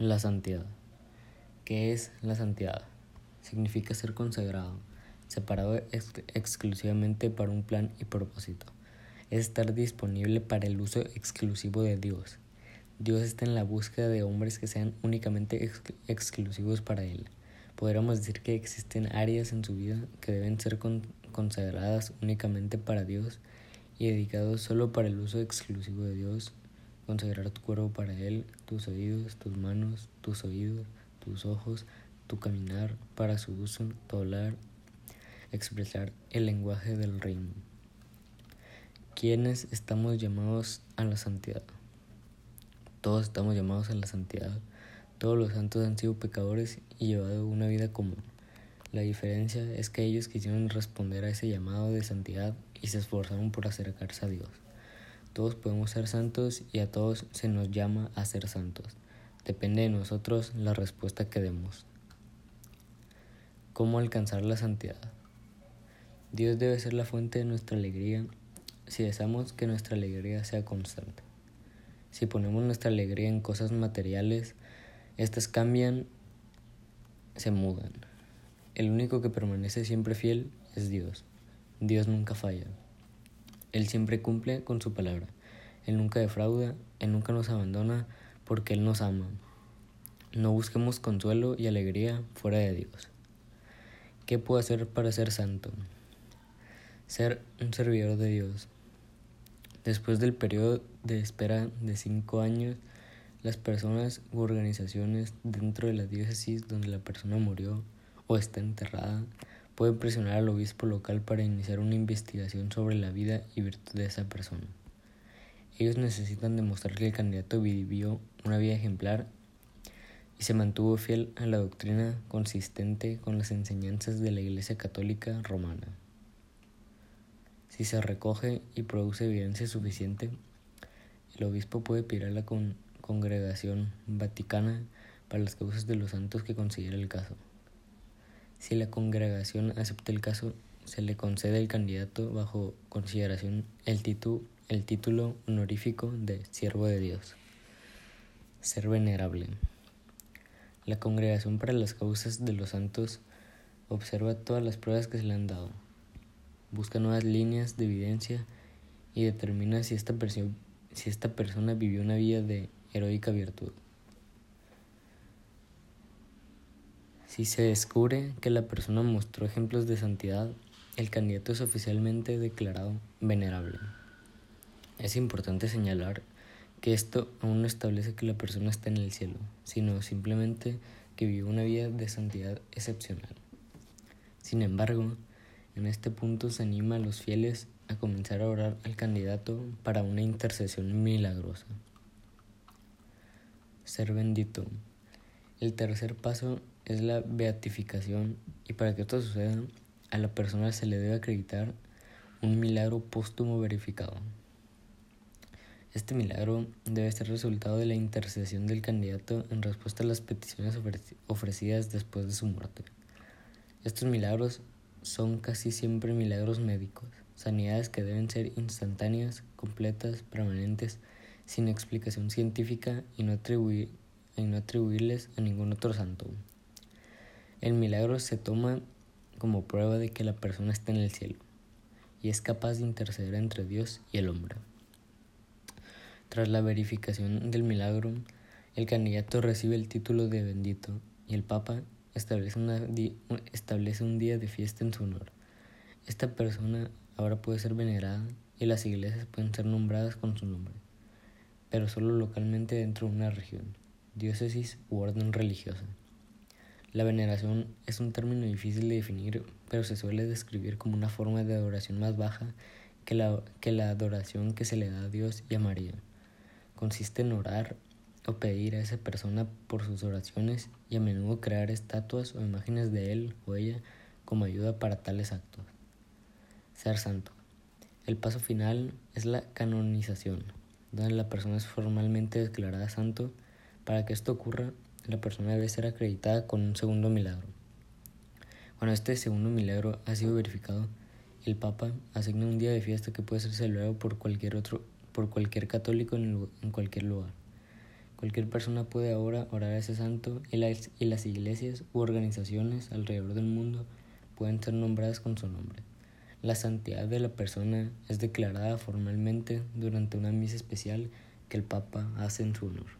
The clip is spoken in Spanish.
La santidad. ¿Qué es la santidad? Significa ser consagrado, separado ex exclusivamente para un plan y propósito. Es estar disponible para el uso exclusivo de Dios. Dios está en la búsqueda de hombres que sean únicamente ex exclusivos para Él. Podríamos decir que existen áreas en su vida que deben ser con consagradas únicamente para Dios y dedicados solo para el uso exclusivo de Dios consagrar tu cuerpo para Él, tus oídos, tus manos, tus oídos, tus ojos, tu caminar para su uso, tu hablar, expresar el lenguaje del reino. ¿Quiénes estamos llamados a la santidad? Todos estamos llamados a la santidad. Todos los santos han sido pecadores y llevado una vida común. La diferencia es que ellos quisieron responder a ese llamado de santidad y se esforzaron por acercarse a Dios. Todos podemos ser santos y a todos se nos llama a ser santos. Depende de nosotros la respuesta que demos. ¿Cómo alcanzar la santidad? Dios debe ser la fuente de nuestra alegría si deseamos que nuestra alegría sea constante. Si ponemos nuestra alegría en cosas materiales, estas cambian, se mudan. El único que permanece siempre fiel es Dios. Dios nunca falla. Él siempre cumple con su palabra. Él nunca defrauda, Él nunca nos abandona porque Él nos ama. No busquemos consuelo y alegría fuera de Dios. ¿Qué puedo hacer para ser santo? Ser un servidor de Dios. Después del periodo de espera de cinco años, las personas u organizaciones dentro de la diócesis donde la persona murió o está enterrada puede presionar al obispo local para iniciar una investigación sobre la vida y virtud de esa persona. Ellos necesitan demostrar que el candidato vivió una vida ejemplar y se mantuvo fiel a la doctrina consistente con las enseñanzas de la Iglesia Católica Romana. Si se recoge y produce evidencia suficiente, el obispo puede pedir a la congregación vaticana para las causas de los santos que considere el caso. Si la congregación acepta el caso, se le concede al candidato bajo consideración el, título honorífico de siervo de Dios. Ser venerable. La congregación para las causas de los santos observa todas las pruebas que se le han dado, busca nuevas líneas de evidencia y determina si esta persona vivió una vida de heroica virtud. Si se descubre que la persona mostró ejemplos de santidad, el candidato es oficialmente declarado venerable. Es importante señalar que esto aún no establece que la persona está en el cielo, sino simplemente que vivió una vida de santidad excepcional. Sin embargo, en este punto se anima a los fieles a comenzar a orar al candidato para una intercesión milagrosa. Ser bendito. El tercer paso es la beatificación y para que esto suceda a la persona se le debe acreditar un milagro póstumo verificado. Este milagro debe ser resultado de la intercesión del candidato en respuesta a las peticiones ofrecidas después de su muerte. Estos milagros son casi siempre milagros médicos, sanidades que deben ser instantáneas, completas, permanentes, sin explicación científica y no, atribuir, y no atribuirles a ningún otro santo. El milagro se toma como prueba de que la persona está en el cielo y es capaz de interceder entre Dios y el hombre. Tras la verificación del milagro, el candidato recibe el título de bendito y el Papa establece, establece un día de fiesta en su honor. Esta persona ahora puede ser venerada y las iglesias pueden ser nombradas con su nombre, pero solo localmente dentro de una región, diócesis u orden religiosa. La veneración es un término difícil de definir, pero se suele describir como una forma de adoración más baja que la, que la adoración que se le da a Dios y a María. Consiste en orar o pedir a esa persona por sus oraciones y a menudo crear estatuas o imágenes de él o ella como ayuda para tales actos. Ser santo. El paso final es la canonización, donde la persona es formalmente declarada santo. Para que esto ocurra, la persona debe ser acreditada con un segundo milagro. Cuando este segundo milagro ha sido verificado, el Papa asigna un día de fiesta que puede ser celebrado por cualquier otro, por cualquier católico en, en cualquier lugar. Cualquier persona puede ahora orar a ese santo y las, y las iglesias u organizaciones alrededor del mundo pueden ser nombradas con su nombre. La santidad de la persona es declarada formalmente durante una misa especial que el Papa hace en su honor.